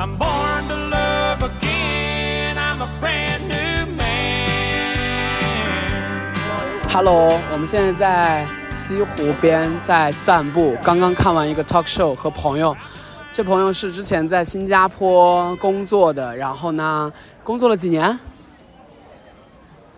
I'm born to love again. I'm a brand new man. Hello，我们现在在西湖边在散步，刚刚看完一个 talk show 和朋友。这朋友是之前在新加坡工作的，然后呢，工作了几年？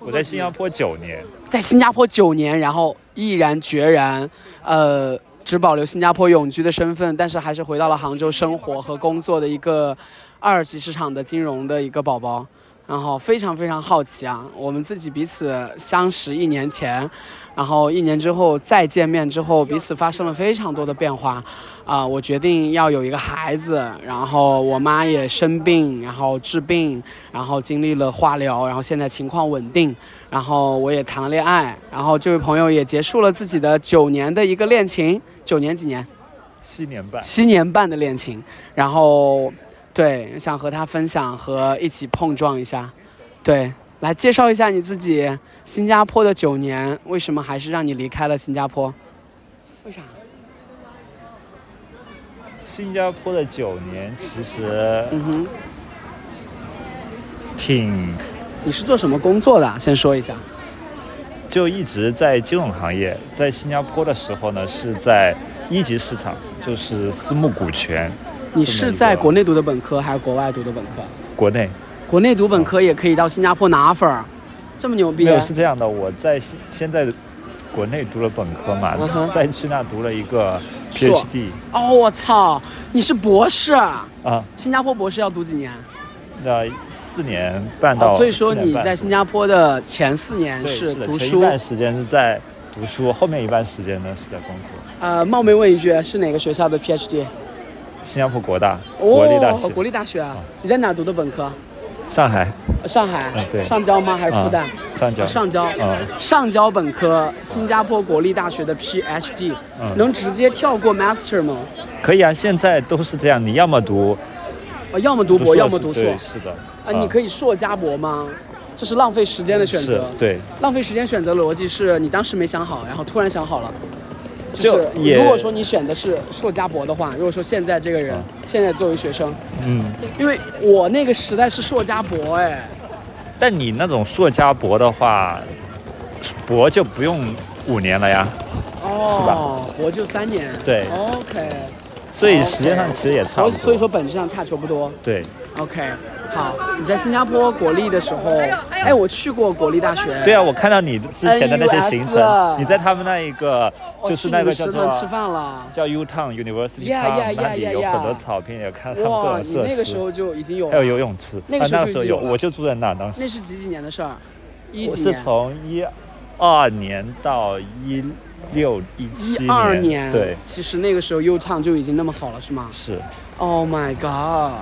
我在新加坡九年，在新加坡九年，然后毅然决然，呃，只保留新加坡永居的身份，但是还是回到了杭州生活和工作的一个二级市场的金融的一个宝宝。然后非常非常好奇啊，我们自己彼此相识一年前，然后一年之后再见面之后，彼此发生了非常多的变化。啊、我决定要有一个孩子，然后我妈也生病，然后治病，然后经历了化疗，然后现在情况稳定，然后我也谈了恋爱，然后这位朋友也结束了自己的九年的一个恋情，九年几年？七年半。七年半的恋情，然后对，想和他分享和一起碰撞一下，对，来介绍一下你自己，新加坡的九年，为什么还是让你离开了新加坡？为啥？新加坡的九年其实嗯哼，挺你是做什么工作的？先说一下。就一直在金融行业，在新加坡的时候呢，是在一级市场，就是私募股权。你是在国内读的本科还是国外读的本科？国内国内读本科也可以到新加坡拿分儿，这么牛逼没？有是这样的，我在现现在国内读了本科嘛嗯哼，再去那读了一个 PhD 哦，我操，你是博士？啊，新加坡博士要读几年？那四年半到哦，所以说你在新加坡的前四年是读书。前一半时间是在读书，后面一半时间呢是在工作。呃，冒昧问一句，是哪个学校的 PhD？新加坡国大国立大学，哦，国立大学啊。你在哪读的本科？上海呃上海。嗯对上交吗？还是复旦？上交哦上交。嗯上交本科，新加坡国立大学的 PhD，、嗯能直接跳过 Master 吗？可以啊，现在都是这样，你要么读呃，要么读博，硕要么读硕。是的。啊，你可以硕加博吗？这是浪费时间的选择。对，浪费时间选择逻辑是你当时没想好，然后突然想好了。就是如果说你选的是硕加博的话，如果说现在这个人、现在作为学生，嗯，因为我那个时代是硕加博，哎，但你那种硕加博的话，博就不用五年了呀，哦，是吧？博就三年，对，OK，所以时间上其实也差不多。所以所以说本质上差球不多对，OK，好，你在新加坡国立的时候，哎，我去过国立大学，对啊，我看到你之前的那些行程，你在他们那一个就是那个叫做食堂吃饭了。叫 U Town University Town 那里有很多草坪，也看他们各哇，种设施，那个时候就已经有，还有游泳池。那个时候啊那时候有，我就住在那，当时那是几几年的事儿？一我是？从一二年到一六一七一二年，对，其实那个时候 U Town 就已经那么好了，是吗是？Oh my god，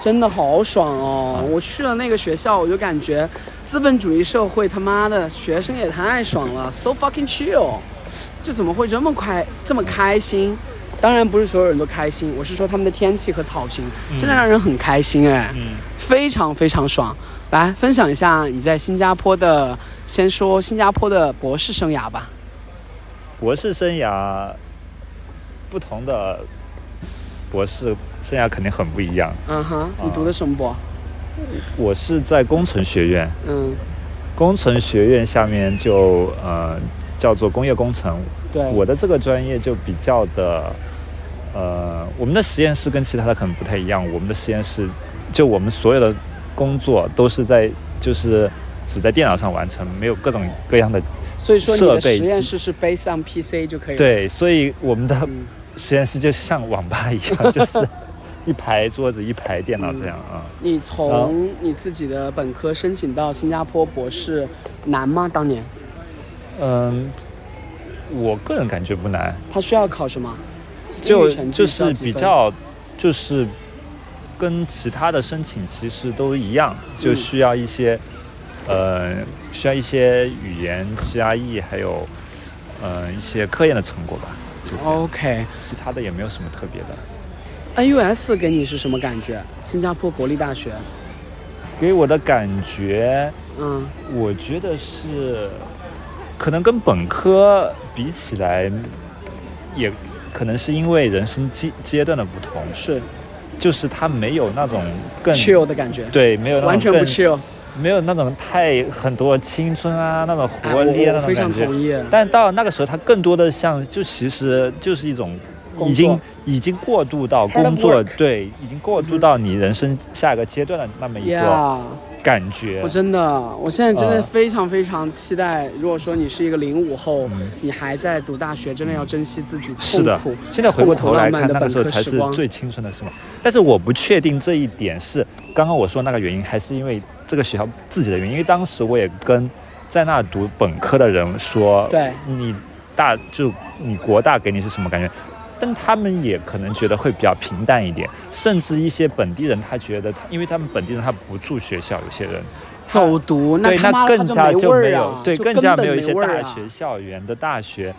真的好爽哦！啊我去了那个学校，我就感觉资本主义社会他妈的学生也太爽了，so fucking chill，就怎么会这么快这么开心？当然不是所有人都开心，我是说他们的天气和草坪真的让人很开心哎，嗯。非常非常爽。来分享一下你在新加坡的，先说新加坡的博士生涯吧。博士生涯，不同的博士生涯肯定很不一样。嗯哼，你读的什么博？我是在工程学院，嗯，工程学院下面就呃叫做工业工程。对，我的这个专业就比较的，呃，我们的实验室跟其他的可能不太一样。我们的实验室，就我们所有的工作都是在就是只在电脑上完成，没有各种各样的所以说你的实验室是 based on PC 就可以了。，对，所以我们的嗯实验室就像网吧一样，就是一排桌子、一排电脑这样啊。你从你自己的本科申请到新加坡博士难吗？当年嗯，我个人感觉不难，他需要考什么？就就是比较就是跟其他的申请其实都一样，就嗯需要一些、呃需要一些语言 GRE，还有呃一些科研的成果吧，就。OK。其他的也没有什么特别的。NUS 给你是什么感觉？新加坡国立大学，给我的感觉，嗯，我觉得是可能跟本科比起来，也可能是因为人生阶阶段的不同，是，就是它没有那种更 chill 的感觉，对，没有那种完全不更 chill。没有那种太很多青春啊，那种哎活力啊那种感觉。但到那个时候，他更多的像，就其实就是一种已经已经过渡到工作对，已经过渡到你人生下一个阶段的那么一个 Yeah，感觉我。真的，我现在真的呃非常非常期待。如果说你是一个零五后，嗯你还在读大学，真的要珍惜自己是的。现在回过头来看，那个时候才是最青春的时候。但是我不确定这一点是刚刚我说那个原因，还是因为这个学校自己的原因。因为当时我也跟在那读本科的人说，对你大就你国大给你是什么感觉？但他们也可能觉得会比较平淡一点，甚至一些本地人他觉得他，因为他们本地人他不住学校，有些人走读，对，他妈的更加就就没有对，更加没有一些大学校园的大学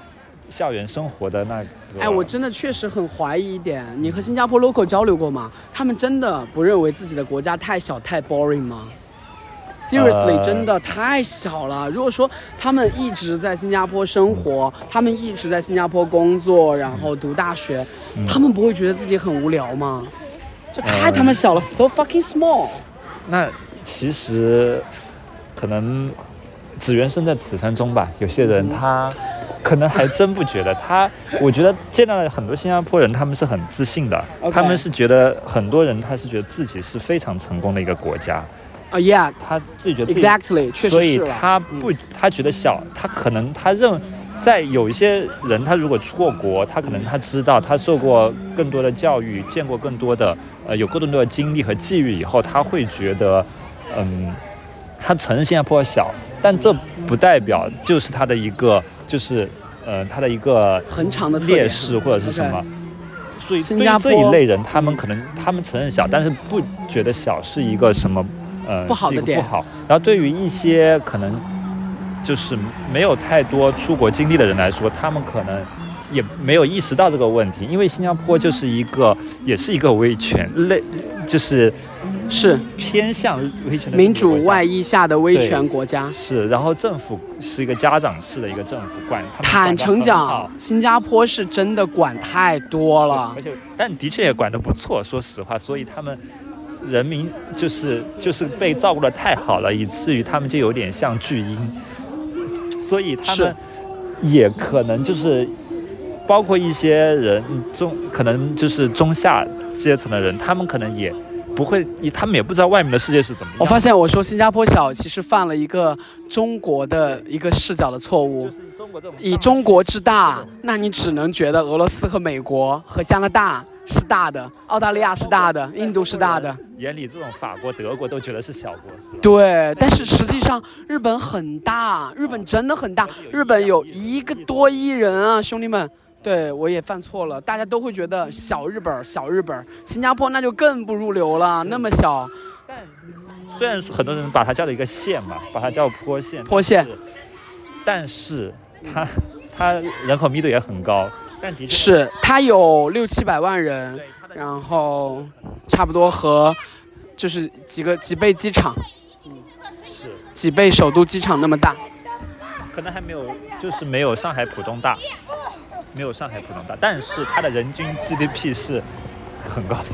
校园生活的那个。哎，我真的确实很怀疑一点，你和新加坡 local 交流过吗？他们真的不认为自己的国家太小太 boring 吗？Seriously，、呃真的太小了。如果说他们一直在新加坡生活，他们一直在新加坡工作，然后读大学，嗯他们不会觉得自己很无聊吗？这太呃他妈小了、s o fucking small。那其实可能只缘身在此山中吧。有些人他可能还真不觉得他，我觉得见到了很多新加坡人，他们是很自信的他们是觉得很多人他是觉得自己是非常成功的一个国家，啊、y e a h 他自己觉得自己 exactly，确所以实是了。他不，他觉得小，他可能他认，在有一些人，他如果出过国，他可能他知道，他受过更多的教育，见过更多的，呃，有更多的经历和际遇以后，他会觉得，嗯，他承认新加坡小，但这不代表就是他的一个，就是，呃，他的一个很长的劣势或者是什么。所以新加坡这一类人，他们可能他们承认小，但是不觉得小是一个什么呃不好的点不好。然后对于一些可能就是没有太多出国经历的人来说，他们可能也没有意识到这个问题，因为新加坡就是一个也是一个威权类，就是是偏向威权的民主外衣下的威权国家。是，然后政府是一个家长式的一个政府管，坦诚讲，新加坡是真的管太多了而。且但的确也管得不错，说实话，所以他们人民就是就是被照顾的太好了，以至于他们就有点像巨婴，所以他们也可能就是包括一些人中可能就是中下阶层的人，他们可能也不会，他们也不知道外面的世界是怎么样。我发现我说新加坡小，其实犯了一个中国的一个视角的错误就。是中国这种以中国之大，那你只能觉得俄罗斯和美国和加拿大是大的，澳大利亚是大的，印度是大的。眼里，这种法国、德国都觉得是小国，是吧？对，但是实际上日本很大，日本真的很大，日本有一个多亿人啊，兄弟们。对我也犯错了，大家都会觉得小日本，小日本，新加坡那就更不入流了，那么小，虽然说很多人把它叫做一个县嘛，把它叫坡县，坡县但是，它它人口密度也很高，但的确是它有六七百万人，然后差不多和就是几个几倍机场，嗯是几倍首都机场那么大。可能还没有，就是没有上海浦东大，没有上海浦东大，但是它的人均 GDP 是很高的，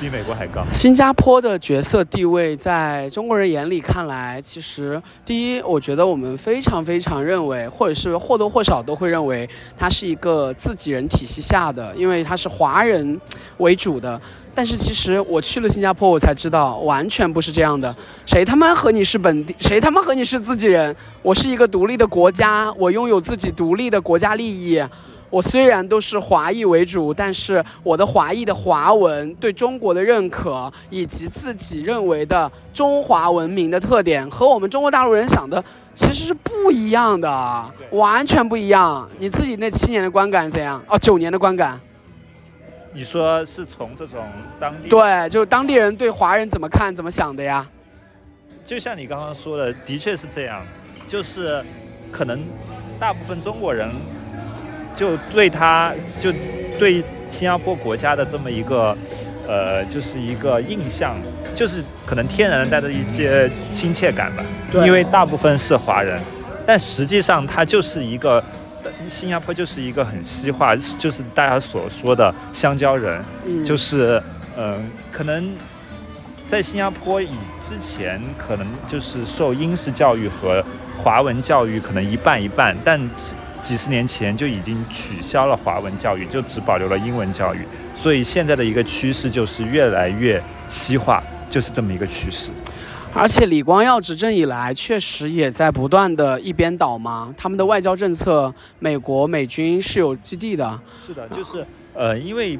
比美国还高。新加坡的角色地位，在中国人眼里看来，其实第一，我觉得我们非常非常认为，或者是或多或少都会认为，它是一个自己人体系下的，因为它是华人为主的。但是其实我去了新加坡，我才知道完全不是这样的。谁他妈和你是本地？谁他妈和你是自己人？我是一个独立的国家，我拥有自己独立的国家利益。我虽然都是华裔为主，但是我的华裔的华文对中国的认可，以及自己认为的中华文明的特点，和我们中国大陆人想的其实是不一样的，完全不一样。你自己那七年的观感怎样？哦，九年的观感，你说是从这种当地，，对，就当地人对华人怎么看、怎么想的呀？就像你刚刚说的，的确是这样，就是可能大部分中国人就对他就对新加坡国家的这么一个呃，就是一个印象，就是可能天然的带着一些亲切感吧，对。因为大部分是华人，但实际上它就是一个。新加坡就是一个很西化，就是大家所说的香蕉人，嗯，就是嗯、可能在新加坡以之前，可能就是受英式教育和华文教育可能一半一半，但几几十年前就已经取消了华文教育，就只保留了英文教育。所以现在的一个趋势就是越来越西化，就是这么一个趋势。而且李光耀执政以来，确实也在不断的一边倒嘛。他们的外交政策，美国美军是有基地的。是的，就是呃，因为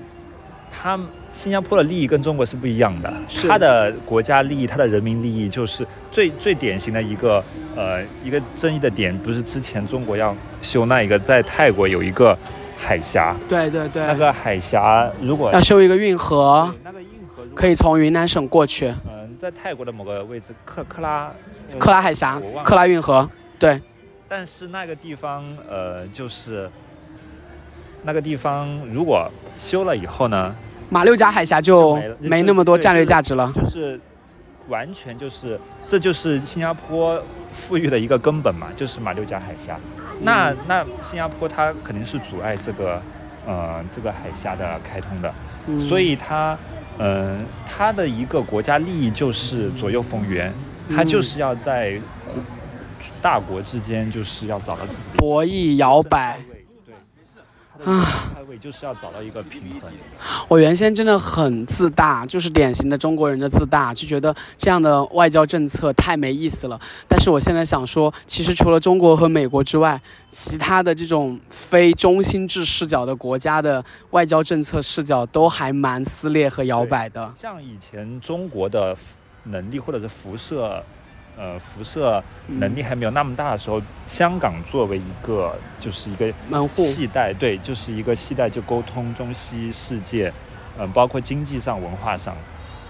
他新加坡的利益跟中国是不一样的，他的国家利益，他的人民利益，就是最最典型的一个呃一个争议的点，不是之前中国要修那一个在泰国有一个海峡，对对对，那个海峡如果要修一个运河，那个运河可以从云南省过去。嗯、在泰国的某个位置克克拉呃克拉海峡克拉运河，对，但是那个地方，呃，就是那个地方，如果修了以后呢，马六甲海峡就就没那么多战略价值了。就是完全就是，这就是新加坡富裕的一个根本嘛，就是马六甲海峡。那嗯那新加坡它肯定是阻碍这个呃这个海峡的开通的，嗯所以它嗯、呃它的一个国家利益就是左右逢源，它嗯就是要在国大国之间就是要找到自己的博弈摇摆。对，就是要找到一个平衡。我原先真的很自大，就是典型的中国人的自大，就觉得这样的外交政策太没意思了。但是我现在想说，其实除了中国和美国之外，其他的这种非中心制视角的国家的外交政策视角都还蛮撕裂和摇摆的。像以前中国的能力或者是辐射，呃，辐射能力还没有那么大的时候，香港作为一个就是一个门户，系带，对，就是一个系带，就沟通中西世界，嗯、包括经济上、文化上。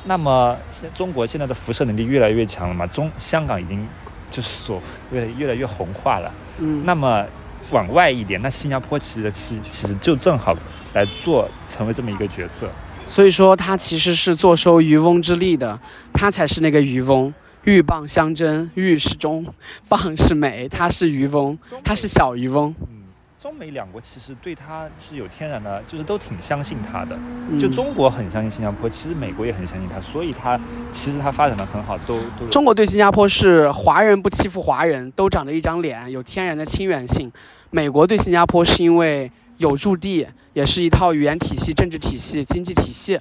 那么现中国现在的辐射能力越来越强了嘛，中香港已经就是所越越来越红化了。嗯，那么往外一点，那新加坡其实其其实就正好来做成为这么一个角色。所以说他其实是坐收渔翁之利的，他才是那个渔翁。鹬蚌相争，鹬是中，蚌是美，它是渔翁，它是小渔翁。嗯，中美两国其实对它是有天然的，就是都挺相信它的。嗯就中国很相信新加坡，其实美国也很相信它，所以它其实它发展的很好，都都中国对新加坡是华人不欺负华人，都长着一张脸，有天然的亲缘性。美国对新加坡是因为有驻地，也是一套语言体系、政治体系、经济体系，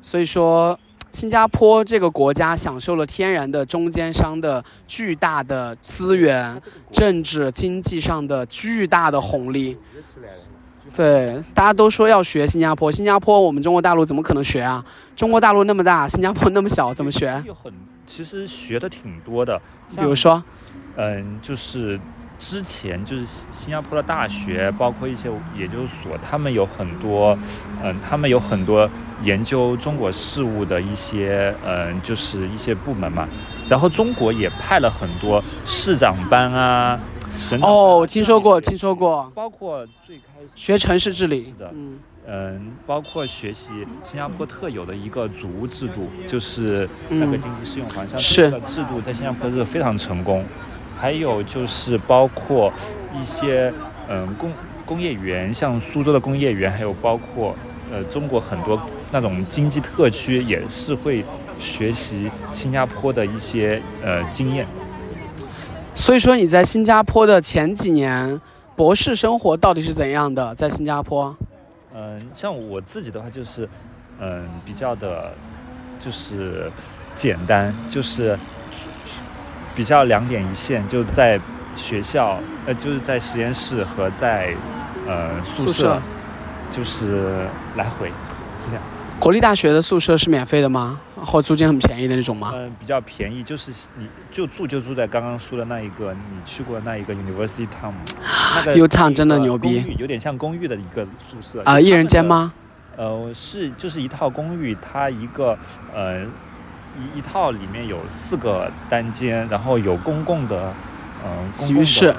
所以说新加坡这个国家享受了天然的中间商的巨大的资源、政治、经济上的巨大的红利。对，大家都说要学新加坡，新加坡我们中国大陆怎么可能学啊？中国大陆那么大，新加坡那么小，怎么学？有很其实学的挺多的，比如说，嗯，就是之前就是新新加坡的大学，包括一些研究所，他们有很多，嗯，他们有很多研究中国事务的一些，嗯，就是一些部门嘛。然后中国也派了很多市长班啊，哦，听说过，听说过，包括最开始学城市治理。是的，嗯，嗯，包括学习新加坡特有的一个组屋制度，就是那个嗯。经济适用房，像是。这个制度在新加坡是非常成功。还有就是包括一些嗯工工业园，像苏州的工业园，还有包括呃中国很多那种经济特区也是会学习新加坡的一些呃经验。所以说你在新加坡的前几年，博士生活到底是怎样的？在新加坡，嗯，像我自己的话就是，嗯，比较的，就是简单，就是比较两点一线，就在学校，呃，就是在实验室和在呃宿舍，就是来回这样。国立大学的宿舍是免费的吗？或租金很便宜的那种吗？嗯，比较便宜，就是你就住就住在刚刚说的那一个，你去过的那一个 University Town，那个 U Town 真的牛逼有点像公寓的一个宿舍啊、一人间？吗？呃，是就是一套公寓，它一个呃一一套里面有四个单间，然后有公共的嗯、洗浴室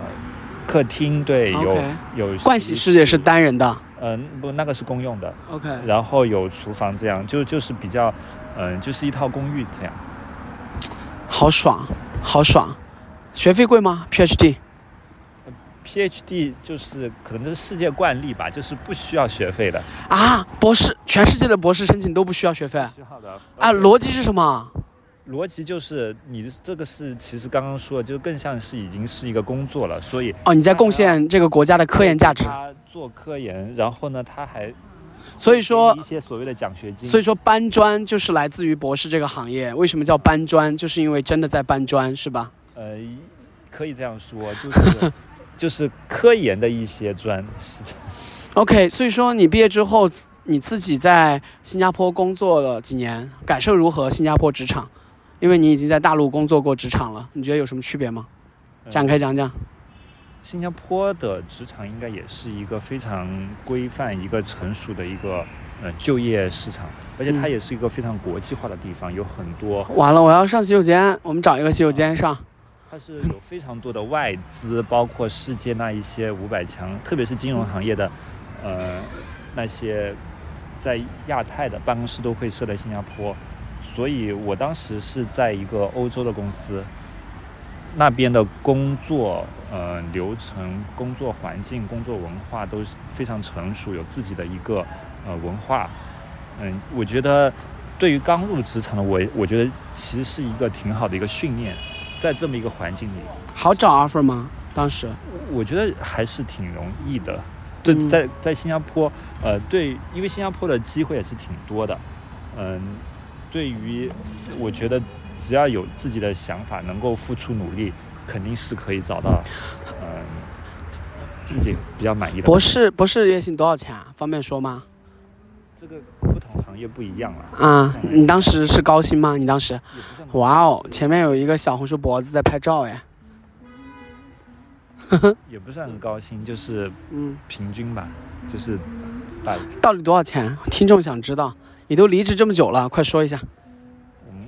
客厅，对，有有盥洗室也是单人的。嗯、不那个是公用的，OK，然后有厨房这样，就就是比较嗯、就是一套公寓这样。好爽，好爽。学费贵吗？PhD PhD 就是可能这是世界惯例吧，就是不需要学费的。啊，博士，全世界的博士申请都不需要学费需要的啊？逻辑是什么？逻辑就是你的这个是其实刚刚说的，就更像是已经是一个工作了，所以哦，你在贡献这个国家的科研价值，他做科研，然后呢，他还所以说一些所谓的奖学金。所以说搬砖就是来自于博士这个行业。为什么叫搬砖？就是因为真的在搬砖，是吧？呃，可以这样说，就是就是科研的一些专，是的 OK，所以说你毕业之后，你自己在新加坡工作了几年，感受如何？新加坡职场，因为你已经在大陆工作过职场了，你觉得有什么区别吗？展开讲讲。新加坡的职场应该也是一个非常规范、一个成熟的一个呃就业市场，而且它嗯也是一个非常国际化的地方，有很多完了，我要上洗手间，我们找一个洗手间上。它是有非常多的外资，包括世界那一些五百强，特别是金融行业的，呃，那些在亚太的办公室都会设在新加坡，所以我当时是在一个欧洲的公司，那边的工作呃流程、工作环境、工作文化都是非常成熟，有自己的一个呃文化，嗯，我觉得对于刚入职场的我，我觉得其实是一个挺好的一个训练。在这么一个环境里，好找 offer 吗？当时我觉得还是挺容易的。对，嗯在在新加坡，呃，对，因为新加坡的机会也是挺多的，嗯，对于我觉得只要有自己的想法，能够付出努力，肯定是可以找到，嗯，自己比较满意的。博士博士月薪多少钱啊？方便说吗？这个不同行业不一样啊，啊，你当时是高薪吗？你当时？哇哦，前面有一个小红书脖子在拍照哎。也不算很高薪，就是嗯，平均吧，就是大到底多少钱？听众想知道。你都离职这么久了，快说一下。嗯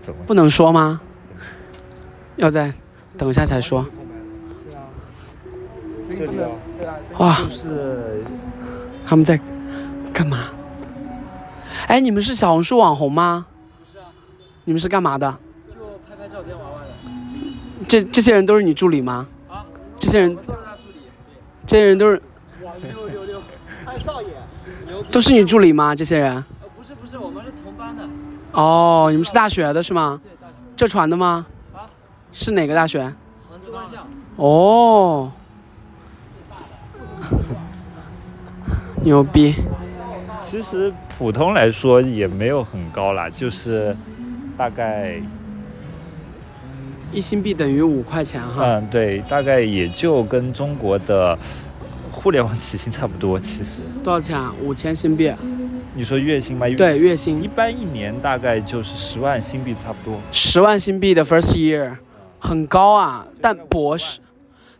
怎么不能说吗？要再等一下才说。这里哦，哇，就是他们在干嘛？哎，你们是小红书网红吗？不是啊，你们是干嘛的？就拍拍照片玩玩的。这这些人都是你助理吗？啊，这些人我，就是他助理。这些人都是哇，六六六，哎，少爷！都是你助理吗？这些人？呃，不是不是，我们是同班的。哦，你们是大学的是吗？对，大学浙传的吗？啊，是哪个大学？杭州万象。哦，牛逼！其实普通来说也没有很高啦，就是大概一新币等于五块钱哈。嗯对，大概也就跟中国的互联网起薪差不多。其实多少钱啊？五千新币。你说月薪吗？，对，月薪一般一年大概就是十万新币差不多。十万新币的 first year，很高啊。但博士，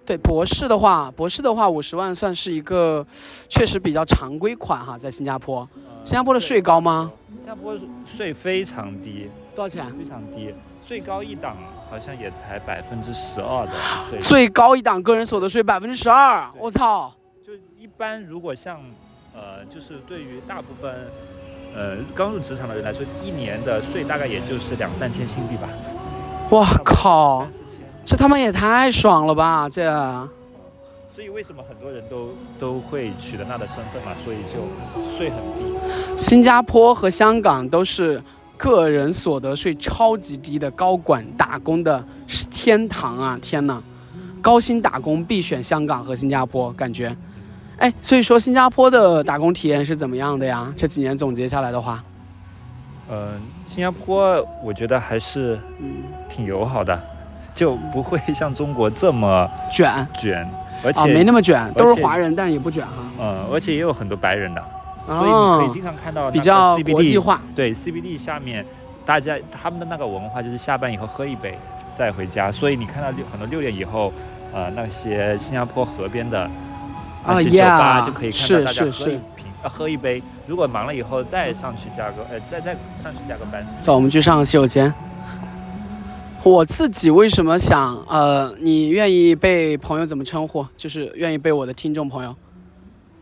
对博士的话，博士的话五十万算是一个确实比较常规款哈，在新加坡。新加坡的税高吗？新加坡税非常低，多少钱？非常低，最高一档好像也才百分之十二的 税。最高一档个人所得税百分之十二，我操！就一般如果像呃，就是对于大部分呃刚入职场的人来说，一年的税大概也就是两三千新币吧。哇靠。这他妈也太爽了吧！这所以为什么很多人都都会取得那的身份嘛？所以就税很低。新加坡和香港都是个人所得税超级低的高管打工的天堂啊！天呐，高薪打工必选香港和新加坡，感觉。哎，所以说新加坡的打工体验是怎么样的呀？这几年总结下来的话，嗯、新加坡我觉得还是嗯，挺友好的，就不会像中国这么卷卷，而且、啊，没那么卷，都是华人，但也不卷哈。嗯，而且也有很多白人的，所以你可以经常看到比较国际化。对 CBD 下面，大家他们的那个文化就是下班以后喝一杯再回家，所以你看到六很多六点以后，呃，那些新加坡河边的那啊些酒吧就可以看是到大家喝一瓶呃喝一杯，如果忙了以后再上去加个呃再再上去加个班。走，我们去上个洗手间。我自己为什么想呃，你愿意被朋友怎么称呼？就是愿意被我的听众朋友，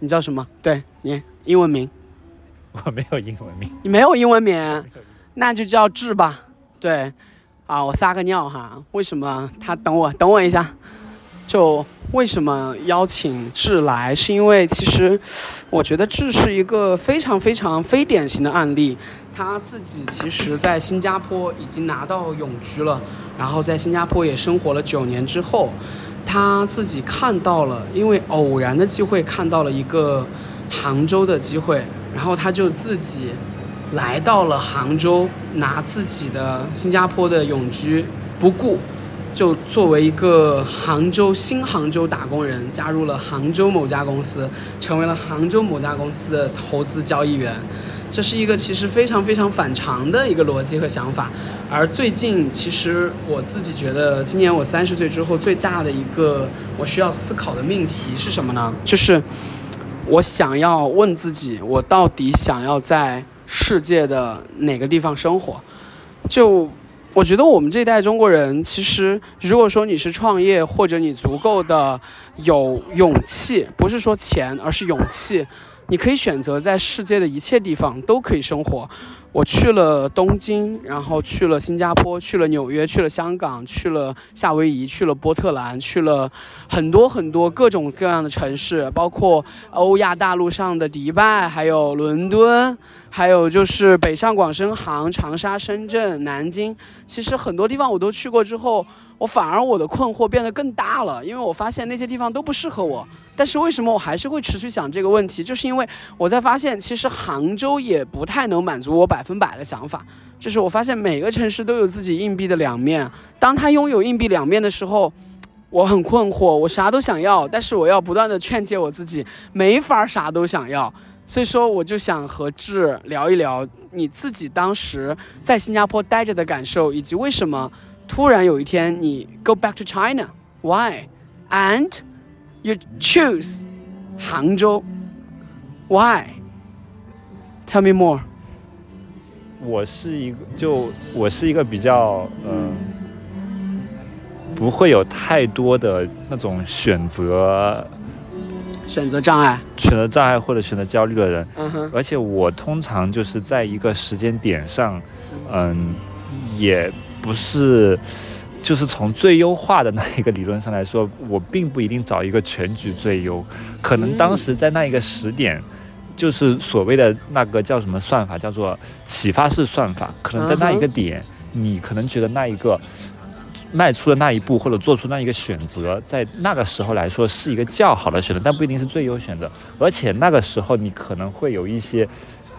你叫什么？对你英文名，我没有英文名，你没有英文名，那就叫志吧。对，啊，我撒个尿哈，为什么他等我等我一下？就为什么邀请志来？是因为其实我觉得志是一个非常非常非典型的案例。他自己其实在新加坡已经拿到永居了，然后在新加坡也生活了九年之后，他自己看到了，因为偶然的机会看到了一个杭州的机会，然后他就自己来到了杭州，拿自己的新加坡的永居不顾。就作为一个杭州新杭州打工人，加入了杭州某家公司，成为了杭州某家公司的投资交易员。这是一个其实非常非常反常的一个逻辑和想法。而最近，其实我自己觉得，今年我三十岁之后最大的一个我需要思考的命题是什么呢？就是我想要问自己，我到底想要在世界的哪个地方生活？就我觉得我们这一代中国人，其实如果说你是创业，或者你足够的有勇气，不是说钱，而是勇气，你可以选择在世界的一切地方都可以生活。我去了东京，然后去了新加坡，去了纽约，去了香港，去了夏威夷，去了波特兰，去了很多很多各种各样的城市，包括欧亚大陆上的迪拜，还有伦敦，还有就是北上广深杭、长沙、深圳、南京。其实很多地方我都去过之后，我反而我的困惑变得更大了，因为我发现那些地方都不适合我。但是为什么我还是会持续想这个问题？就是因为我在发现，其实杭州也不太能满足我百分百的想法。就是我发现每个城市都有自己硬币的两面，当他拥有硬币两面的时候，我很困惑，我啥都想要，但是我要不断的劝诫我自己，没法啥都想要。所以说，我就想和志聊一聊你自己当时在新加坡待着的感受，以及为什么突然有一天你 go back to China，why and you choose 杭州，why? Tell me more。我是一个，就我是一个比较，嗯、不会有太多的那种选择选择障碍，选择障碍或者选择焦虑的人，嗯哼，而且我通常就是在一个时间点上，嗯，也不是，就是从最优化的那一个理论上来说，我并不一定找一个全局最优，可能当时在那一个时点。就是所谓的那个叫什么算法，叫做启发式算法。可能在那一个点，你可能觉得那一个迈出的那一步，或者做出那一个选择，在那个时候来说是一个较好的选择，但不一定是最优选择。而且那个时候你可能会有一些，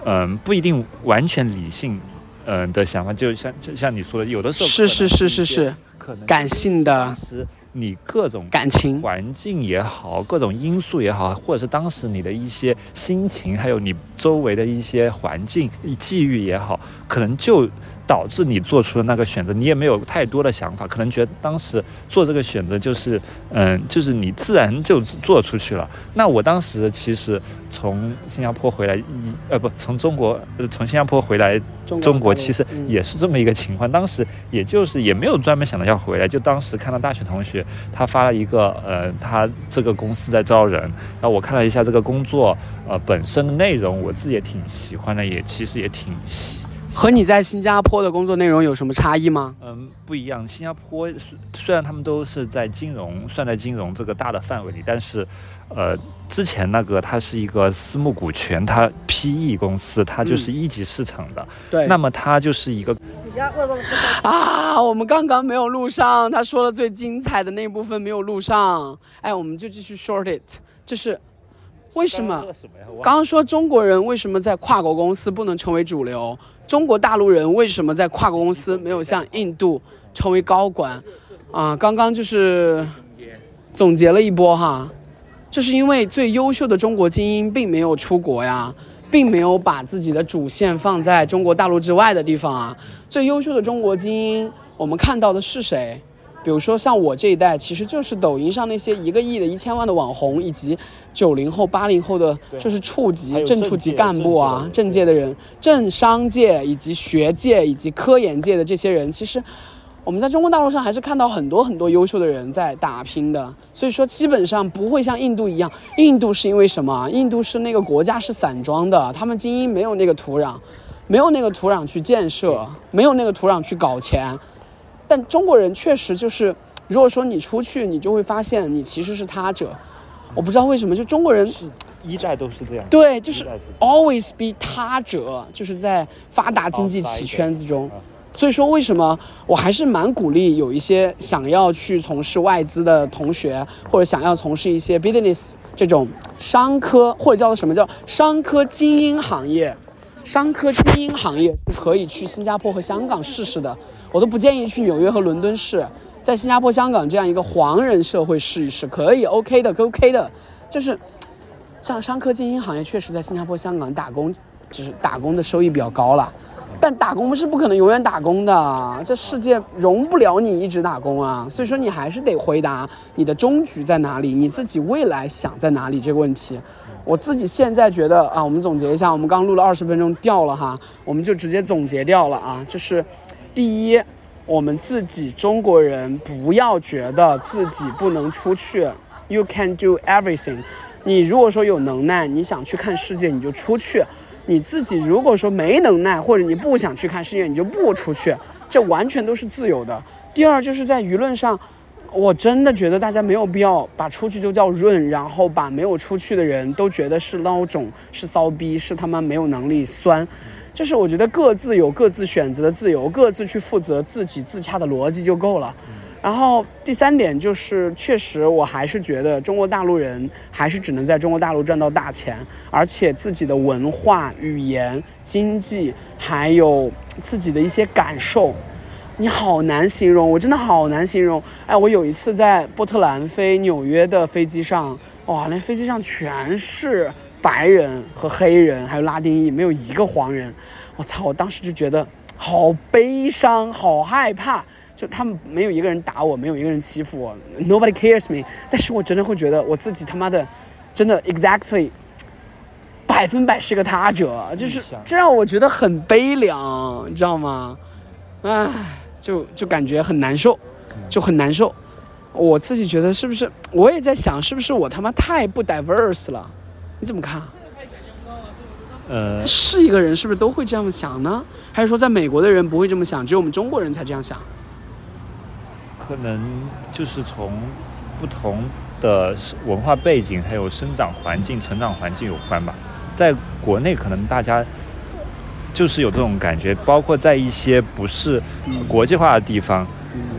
嗯，不一定完全理性，嗯的想法。就像就像你说的，有的时候是是是是是，可能感性的当时你各种感情，环境也好，各种因素也好，或者是当时你的一些心情，还有你周围的一些环境、际遇也好，可能就导致你做出的那个选择。你也没有太多的想法，可能觉得当时做这个选择就是，嗯，就是你自然就做出去了。那我当时其实从新加坡回来，一呃不，从中国，呃从新加坡回来中国其实嗯也是这么一个情况，当时也就是也没有专门想着要回来，就当时看到大学同学他发了一个呃，他这个公司在招人，然后我看了一下这个工作呃本身的内容，我自己也挺喜欢的，也其实也挺喜。和你在新加坡的工作内容有什么差异吗？嗯，不一样。新加坡虽虽然他们都是在金融，算在金融这个大的范围里，但是，呃，之前那个它是一个私募股权，它 PE 公司，它就是一级市场的，对，那么它就是一个啊，我们刚刚没有录上，他说的最精彩的那部分没有录上，哎，我们就继续 short it，就是为什么？刚刚说中国人为什么在跨国公司不能成为主流？中国大陆人为什么在跨国公司没有像印度成为高管？啊，刚刚就是总结了一波哈，就是因为最优秀的中国精英并没有出国呀，并没有把自己的主线放在中国大陆之外的地方啊。最优秀的中国精英，我们看到的是谁？比如说像我这一代，其实就是抖音上那些一个亿的、一千万的网红，以及九零后、八零后的，就是处级、正处级干部啊、政政界的人、政商界以及学界以及科研界的这些人，其实我们在中国大陆上还是看到很多很多优秀的人在打拼的。所以说，基本上不会像印度一样。印度是因为什么？印度是那个国家是散装的，他们精英没有那个土壤，没有那个土壤去建设，没有那个土壤去搞钱。但中国人确实就是，如果说你出去，你就会发现你其实是他者。我不知道为什么，就中国人是一代都是这样。对，就是 always be 他者，就是在发达经济起圈子中。所以说，为什么我还是蛮鼓励有一些想要去从事外资的同学，或者想要从事一些 business 这种商科，或者叫做什么叫商科精英行业，商科精英行业是可以去新加坡和香港试试的。我都不建议去纽约和伦敦试，在新加坡、香港这样一个黄人社会试一试，可以 OK 的，OK 的，就是像商科精英行业，确实在新加坡、香港打工，就是打工的收益比较高了。但打工是不可能永远打工的，这世界容不了你一直打工啊。所以说，你还是得回答你的终局在哪里，你自己未来想在哪里这个问题。我自己现在觉得啊，我们总结一下，我们刚录了二十分钟掉了哈，我们就直接总结掉了啊，就是第一，我们自己中国人不要觉得自己不能出去，You can do everything。你如果说有能耐，你想去看世界，你就出去。你自己如果说没能耐，或者你不想去看世界，你就不出去，这完全都是自由的。第二就是在舆论上，我真的觉得大家没有必要把出去就叫润，然后把没有出去的人都觉得是孬种、是骚逼、是他妈没有能力酸。就是我觉得各自有各自选择的自由，各自去负责自己自洽的逻辑就够了。然后第三点就是，确实我还是觉得中国大陆人还是只能在中国大陆赚到大钱，而且自己的文化、语言、经济，还有自己的一些感受，你好难形容，我真的好难形容。哎，我有一次在波特兰飞纽约的飞机上，哇，那飞机上全是白人和黑人，还有拉丁裔，没有一个黄人。我操！我当时就觉得好悲伤，好害怕。就他们没有一个人打我，没有一个人欺负我，nobody cares me。但是我真的会觉得我自己他妈的，真的 exactly 百分百是个他者，就是这让我觉得很悲凉，你知道吗？唉，就就感觉很难受，就很难受。我自己觉得是不是？我也在想，是不是我他妈太不 diverse 了？你怎么看？呃，是一个人是不是都会这样想呢？还是说在美国的人不会这么想，只有我们中国人才这样想？可能就是从不同的文化背景、还有生长环境、成长环境有关吧。在国内，可能大家就是有这种感觉，包括在一些不是国际化的地方。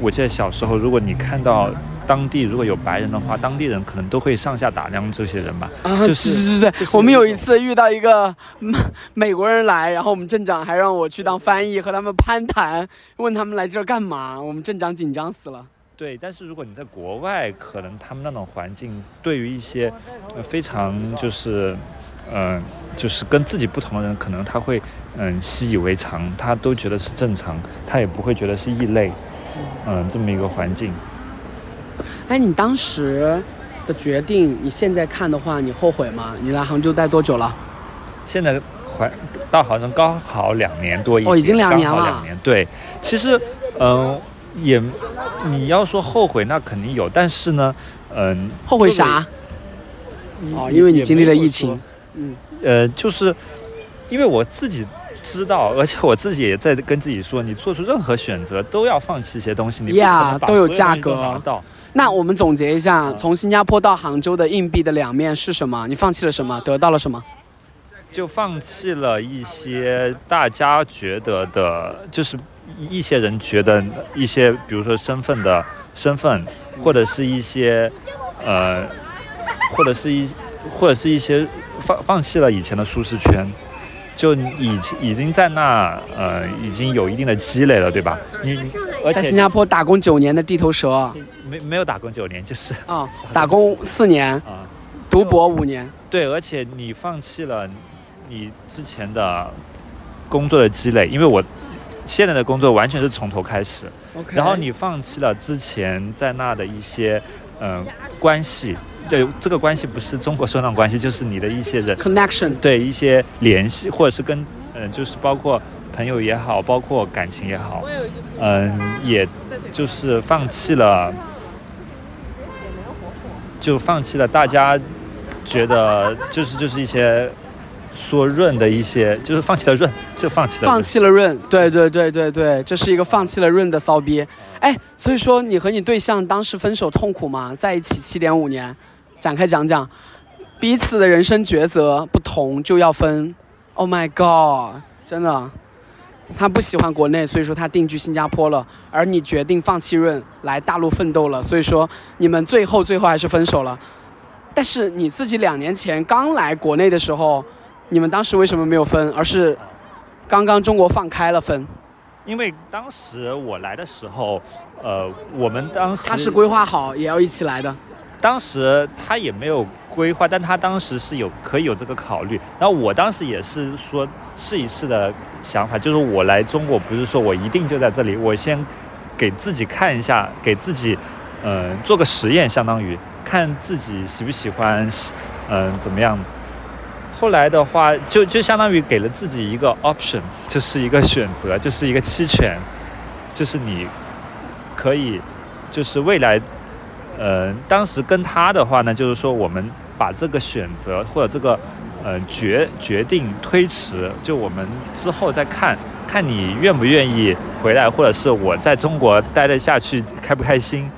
我记得小时候，如果你看到当地如果有白人的话，当地人可能都会上下打量这些人吧。啊，就是对对对就是我们有一次遇到一个嗯美国人来，然后我们镇长还让我去当翻译，和他们攀谈，问他们来这儿干嘛。我们镇长紧张死了。对，但是如果你在国外，可能他们那种环境，对于一些呃非常就是，嗯、就是跟自己不同的人，可能他会嗯习以为常，他都觉得是正常，他也不会觉得是异类，嗯、这么一个环境。哎，你当时的决定，你现在看的话，你后悔吗？你来杭州待多久了？现在环到杭州刚好两年多一点，哦已经两年了两年。对，其实嗯、也你要说后悔，那肯定有，但是呢，嗯、后悔啥？哦，因为你经历了疫情。嗯，呃，就是因为我自己知道，而且我自己也在跟自己说，你做出任何选择都要放弃一些东西，你不可能把都有价格拿到。那我们总结一下，从新加坡到杭州的硬币的两面是什么？你放弃了什么？得到了什么？就放弃了一些大家觉得的，就是一些人觉得一些，比如说身份的身份，或者是一些呃，或者是一或者是一些放放弃了以前的舒适圈，就已已经在那呃已经有一定的积累了，对吧？你而且在新加坡打工九年的地头蛇。啊、没没有打工九年，就是啊打工四年，啊、读博五年。对，而且你放弃了你之前的工作的积累，因为我现在的工作完全是从头开始。然后你放弃了之前在那的一些嗯、呃关系，对，这个关系不是中国说那种关系，就是你的一些人 connection 对一些联系，或者是跟嗯、呃就是包括朋友也好，包括感情也好，嗯、也就是放弃了，就放弃了大家觉得就是就是一些说润的一些，就是放弃了润，就放弃了放。弃了润，对对对对对，这是一个放弃了润的骚逼。哎，所以说你和你对象当时分手痛苦吗？在一起七点五年，展开讲讲，彼此的人生抉择不同就要分。Oh my god，真的，他不喜欢国内，所以说他定居新加坡了，而你决定放弃润来大陆奋斗了，所以说你们最后最后还是分手了。但是你自己两年前刚来国内的时候，你们当时为什么没有分，而是刚刚中国放开了分？因为当时我来的时候，呃，我们当时他是规划好也要一起来的。当时他也没有规划，但他当时是有可以有这个考虑。然后我当时也是说试一试的想法，就是我来中国不是说我一定就在这里，我先给自己看一下，给自己嗯、做个实验，相当于看自己喜不喜欢，嗯、怎么样。后来的话，就就相当于给了自己一个 option，就是一个选择，就是一个期权，就是你可以，就是未来呃，当时跟他的话呢，就是说我们把这个选择或者这个呃决决定推迟，就我们之后再看看你愿不愿意回来，或者是我在中国待得下去，开不开心。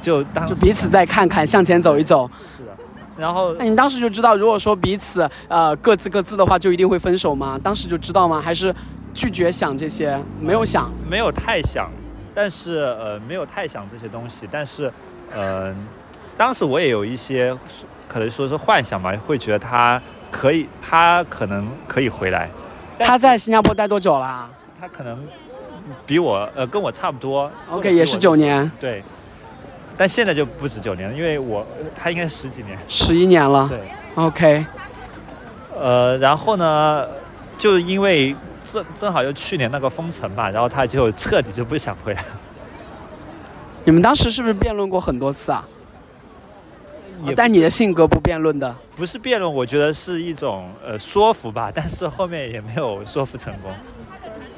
就当就彼此再看看，向前走一走。是的，然后那你当时就知道，如果说彼此呃各自各自的话，就一定会分手吗？当时就知道吗？还是拒绝想这些？没有想。没有太想，但是呃没有太想这些东西，但是呃当时我也有一些可能说是幻想吧，会觉得他可以，他可能可以回来。他在新加坡待多久啦他可能比我呃跟我差不多？OK，也是九，年，对。但现在就不止九年了，因为我他应该十几年。十一年了。对，OK，呃，然后呢，就因为正正好又去年那个封城嘛，然后他就彻底就不想回来。你们当时是不是辩论过很多次啊？也但你的性格不辩论的。不是辩论，我觉得是一种呃说服吧，但是后面也没有说服成功。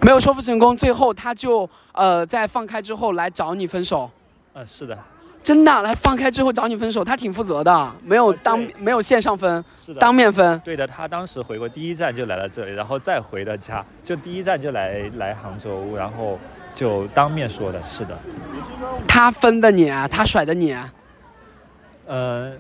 没有说服成功，最后他就呃在放开之后来找你分手，嗯、是的，真的来放开之后找你分手，他挺负责的，没有当没有线上分，是的。当面分。对的，他当时回国第一站就来了这里，然后再回的家，就第一站就来来杭州，然后就当面说的，是的，他分的你啊，他甩的你，啊。呃、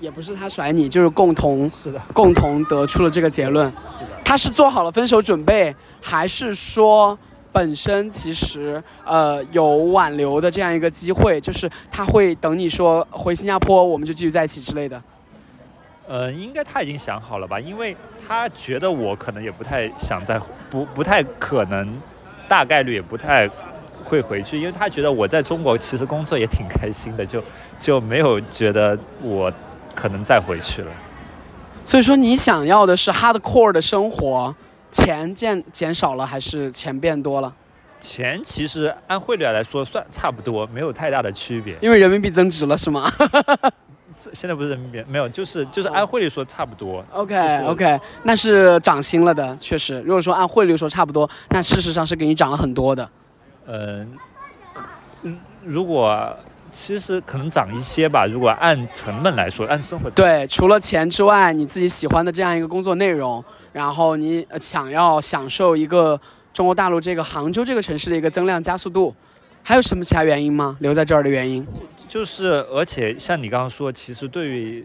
也不是他甩你，就是共同是的，共同得出了这个结论。是的。他是做好了分手准备，还是说本身其实呃有挽留的这样一个机会，就是他会等你说回新加坡，我们就继续在一起之类的。呃，应该他已经想好了吧？因为他觉得我可能也不太想再不不太可能，大概率也不太会回去，因为他觉得我在中国其实工作也挺开心的，就就没有觉得我可能再回去了。所以说你想要的是 hardcore 的生活，钱减减少了还是钱变多了？钱其实按汇率来说算差不多，没有太大的区别。因为人民币增值了是吗 这现在不是人民币，没有，就是就是按汇率说差不多。？OK 就是 OK，那是涨薪了的，确实。如果说按汇率说差不多，那事实上是给你涨了很多的。嗯，嗯，如果其实可能涨一些吧，如果按成本来说，按生活对，除了钱之外，你自己喜欢的这样一个工作内容，然后你呃想要享受一个中国大陆这个杭州这个城市的一个增量加速度，还有什么其他原因吗？留在这儿的原因？就是，而且像你刚刚说，其实对于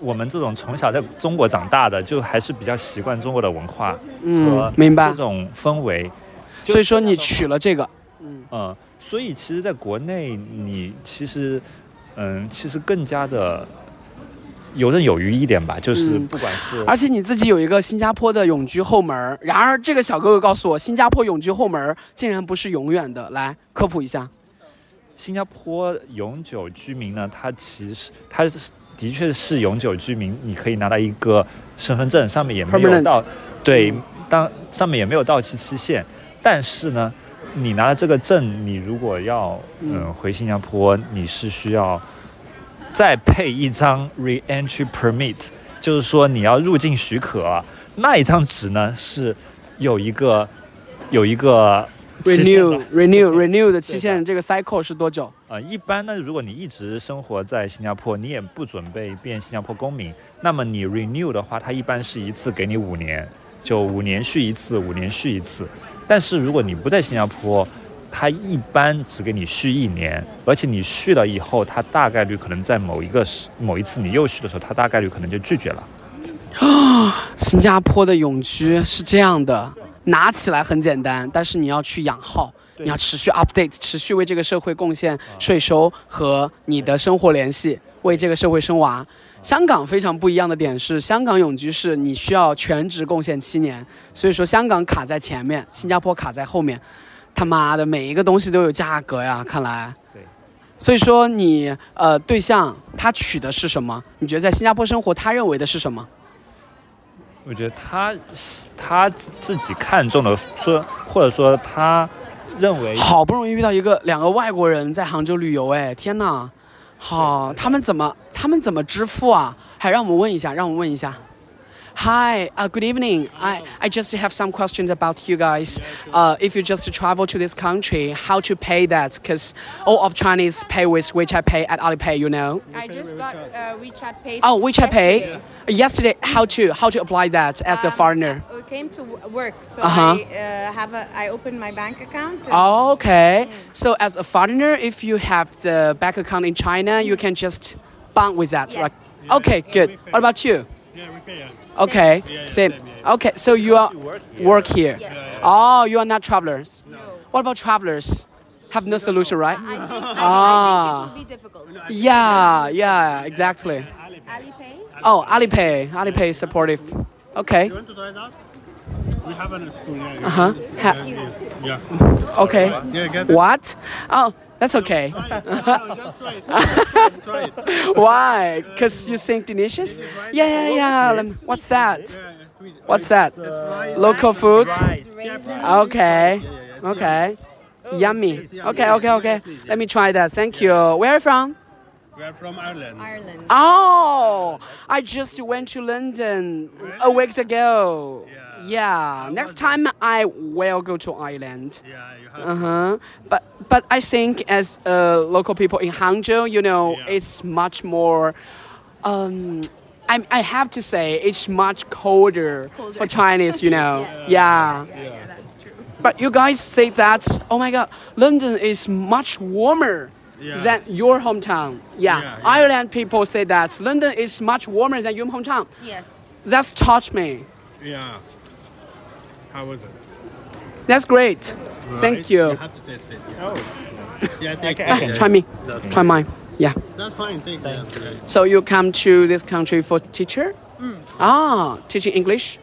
我们这种从小在中国长大的，就还是比较习惯中国的文化嗯和，明白这。种氛围。所以说你取了这个，嗯，所以其实在国内，你其实，嗯，其实更加的游刃有余一点吧。就是嗯不管是、而且你自己有一个新加坡的永居后门儿。然而这个小哥哥告诉我，新加坡永居后门儿竟然不是永远的。来科普一下。新加坡永久居民呢，他其实他的确是永久居民，你可以拿到一个身份证，上面也没有到，对，当上面也没有到期期限，但是呢，你拿了这个证，你如果要嗯、嗯回新加坡，你是需要再配一张 re-entry permit，就是说你要入境许可啊，那一张纸呢是有一个有一个 renew renew renew 的期限，这个 cycle 是多久？呃，一般呢，如果你一直生活在新加坡，你也不准备变新加坡公民，那么你 renew 的话，它一般是一次给你五年，就五年续一次，五年续一次。但是如果你不在新加坡，它一般只给你续一年，而且你续了以后，它大概率可能在某一个时某一次你又续的时候，它大概率可能就拒绝了。啊 新加坡的永居是这样的，拿起来很简单，但是你要去养号，你要持续 update，持续为这个社会贡献税收和你的生活联系，为这个社会生娃。香港非常不一样的点是，香港永居是你需要全职贡献七年，所以说香港卡在前面，新加坡卡在后面。他妈的，每一个东西都有价格呀，看来。对。所以说你呃对象他取的是什么？你觉得在新加坡生活，他认为的是什么？我觉得他他自己看中的说，或者说他认为好不容易遇到一个两个外国人在杭州旅游，哎，天呐！好，他们怎么他们怎么支付啊？还让我们问一下，让我们问一下。Hi, uh, good evening. I, I just have some questions about you guys. Uh, if you just travel to this country, how to pay that? Because all of Chinese pay with WeChat Pay at Alipay, you know. I just got uh, WeChat Pay. Oh, WeChat Pay. yesterday. Yesterday, how to how to apply that as a Um, foreigner? We came to work, so Uh-huh. I uh, have a. I opened my bank account. and- Okay. So as a foreigner, if you have the bank account in China, you can just bond with that, Yes. right? Okay, good. What about you? Yeah, we pay. Yeah. Okay, Yeah, yeah, same. same, yeah. Okay, so you are work here. Yes. Oh, you are not travelers. No. What about travelers? Have no solution, right? I think, Ah. I think it will be difficult. Yeah, yeah, exactly. Alipay. Oh, Alipay. Alipay is supportive. Okay. You want to try that? We have a spoon. Yeah. Uh huh. Yeah. okay. Yeah, get it. What? Oh, that's okay. Try it. No, no, just try it. Just try it. Why? Because you think delicious? Yeah, yeah, yeah. Lem- What's that? Yeah, yeah, tweet it. What's that? It's. Local food? Yeah, Okay. Okay. Yummy. Okay, okay, okay. Let me try that. Thank you. Where are you from? We are from Ireland. Ireland. Oh, I just went to London a week ago. Yeah. Next time I will go to Ireland. Yeah, you have. Uh huh. But but I think as uh, local people in Hangzhou, you know, Yeah. it's much more. Um, I I have to say it's much colder, Colder. for Chinese, you know. yeah. Yeah, that's true. But you guys say that oh my God, London is much warmer. Yeah. Than your hometown. Yeah. Yeah, yeah. Ireland people say that London is much warmer than your hometown. Yes. That's touched me. Yeah. How was it? That's great. Right? Thank you. You have to taste it. Yeah. Oh, Yeah, take Okay, it. Try me. That's Try mine. Yeah. That's fine. Take it. Yeah. So you come to this country for teacher? Ah, teaching English?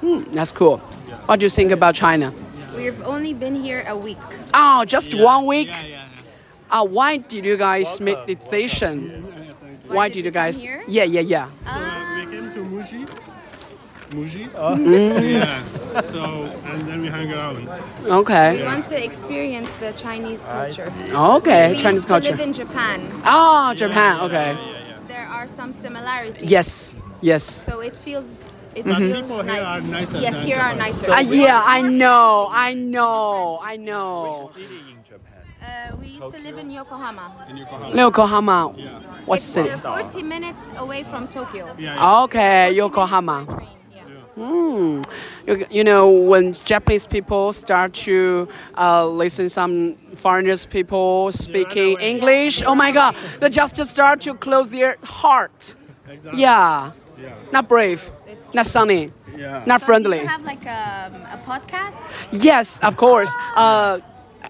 Hmm, that's cool. What do you think about China? We've only been here a week. Oh, just Yeah. one week? Yeah, yeah, yeah. Uh, why did you guys make the decision? Why did did you guys? here? Yeah, yeah, yeah. So, uh, we came to Muji. Muji. Mm. Yeah. So and then we hang around. We Okay. want to experience the Chinese culture. Okay, we Chinese used to culture. live in Japan. Ah, Japan. Okay. Yeah, yeah, yeah. There are some similarities. Yes, yes. So it feels. It But feels people nice. are nicer yes, here are nicer. Uh, yeah, I know, I know, I know. city in Japan. Uh, we used to live in Yokohama. In Yokohama. Yokohama. Yeah. What it's city? uh, 40 minutes away from Tokyo. Yeah. yeah. Okay, 40 Yokohama. By train, yeah. Hmm. You, you know, when Japanese people start to uh, listen some foreigners people speaking away. English, oh my God, they just start to close their heart. Exactly. Yeah, Yeah. not brave, It's not sunny, Yeah. not So do friendly. you have like a, a podcast? Yes, of course. Uh,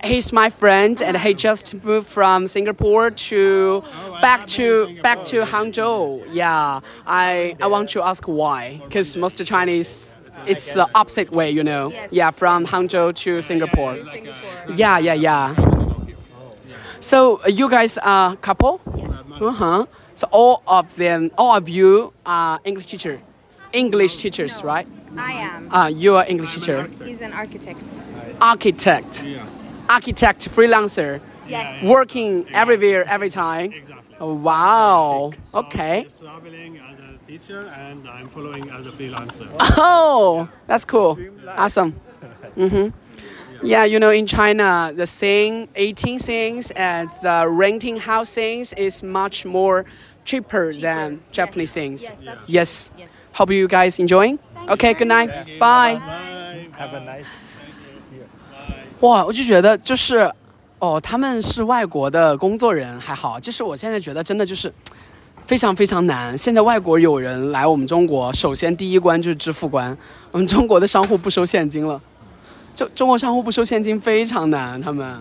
he's my friend, and he just moved from Singapore to back to back to Hangzhou. Yeah, I I want to ask why, because most Chinese. It's the opposite way, you know. Yeah, from Hangzhou to Singapore. Yeah, yeah, yeah. So you guys are couple? Uh huh. So all of them, all of you are English teacher, English teachers, right? I am. Uh, you are English teacher, He's an architect. architect, Yeah. Architect, freelancer, Yes. working everywhere, every time. Exactly. Oh, wow. So Okay. traveling as a teacher and I'm following as a freelancer. Oh, that's cool. Awesome. Mm-hmm. Yeah, you know, in China, the thing, eating things and the renting house things is much more cheaper than Japanese things. Yes, that's Yes. Yes. Hope you guys enjoying. Okay, good night. Bye. Bye. Have a nice 哇，我就觉得就是，哦，他们是外国的工作人还好，就是我现在觉得真的就是非常非常难。现在外国有人来我们中国，首先第一关就是支付关，我们中国的商户不收现金了，就中国商户不收现金非常难，他们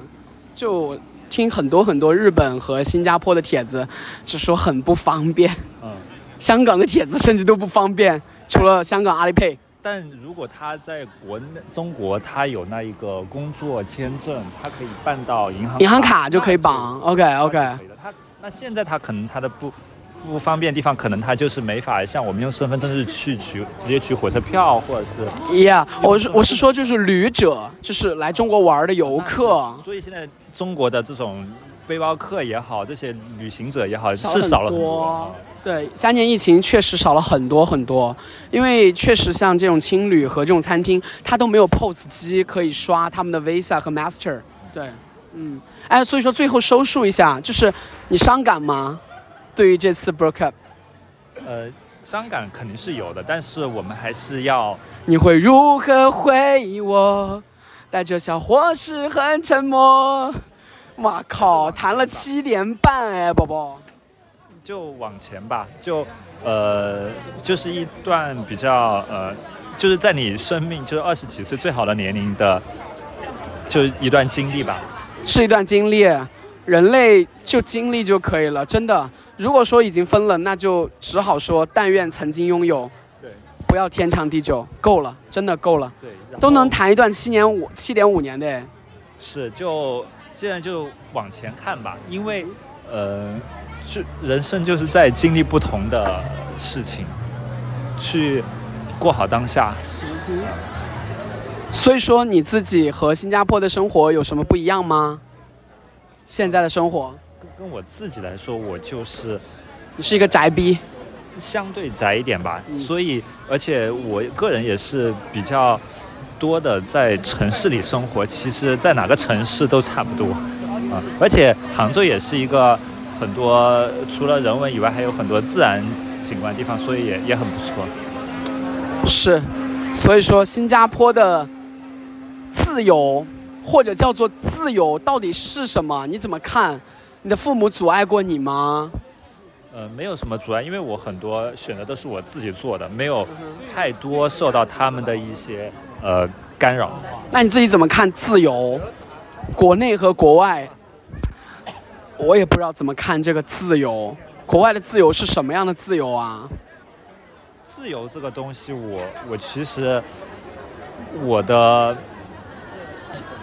就听很多很多日本和新加坡的帖子，就说很不方便。嗯。香港的帖子甚至都不方便，除了香港阿里 Pay。但如果他在国内中国，他有那一个工作签证，他可以办到银行银行卡就可以绑。OK OK。可以的他那现在他可能他的不不方便的地方，可能他就是没法像我们用身份证是去取直接取火车票，或者是 Yeah，我是我是说就是旅者，就是来中国玩的游客。所以现在中国的这种背包客也好，这些旅行者也好，少是少了多。对，三年疫情确实少了很多很多，因为确实像这种青旅和这种餐厅，它都没有 POS 机可以刷他们的 Visa 和 Master。对，嗯，哎，所以说最后收束一下，就是你伤感吗？对于这次 Broke Up，呃，伤感肯定是有的，但是我们还是要你会如何回忆我？带着笑或是很沉默。哇靠，谈了七年半哎，宝宝。就往前吧，就呃，就是一段比较呃，就是在你生命就是二十几岁最好的年龄的，就一段经历吧。是一段经历，人类就经历就可以了，真的。如果说已经分了，那就只好说但愿曾经拥有，对不要天长地久，够了，真的够了，对，都能谈一段七年五七点五年的哎，是就现在就往前看吧，因为呃，是人生就是在经历不同的事情，去过好当下。所以说你自己和新加坡的生活有什么不一样吗？现在的生活，跟跟我自己来说，我就是你是一个宅逼，相对宅一点吧，嗯。所以而且我个人也是比较多的在城市里生活，其实在哪个城市都差不多。啊，而且杭州也是一个很多除了人文以外还有很多自然景观地方，所以也也很不错。是，所以说新加坡的自由或者叫做自由到底是什么？你怎么看？你的父母阻碍过你吗？呃，没有什么阻碍，因为我很多选择都是我自己做的，没有太多受到他们的一些呃干扰。那你自己怎么看自由？国内和国外，我也不知道怎么看这个自由。国外的自由是什么样的自由啊？自由这个东西我，我其实我的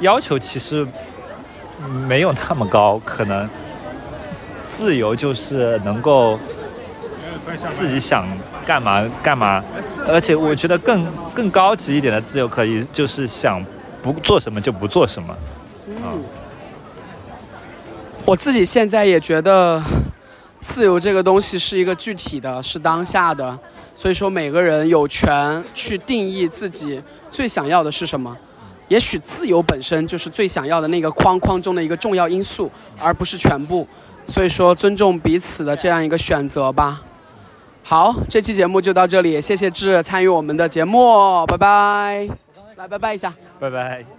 要求其实没有那么高，可能自由就是能够自己想干嘛干嘛，而且我觉得更更高级一点的自由，可以就是想不做什么就不做什么。啊，我自己现在也觉得，自由这个东西是一个具体的，是当下的，所以说每个人有权去定义自己最想要的是什么。也许自由本身就是最想要的那个框框中的一个重要因素，而不是全部。所以说，尊重彼此的这样一个选择吧。好，这期节目就到这里，谢谢志参与我们的节目，拜拜。来，拜拜一下。拜拜。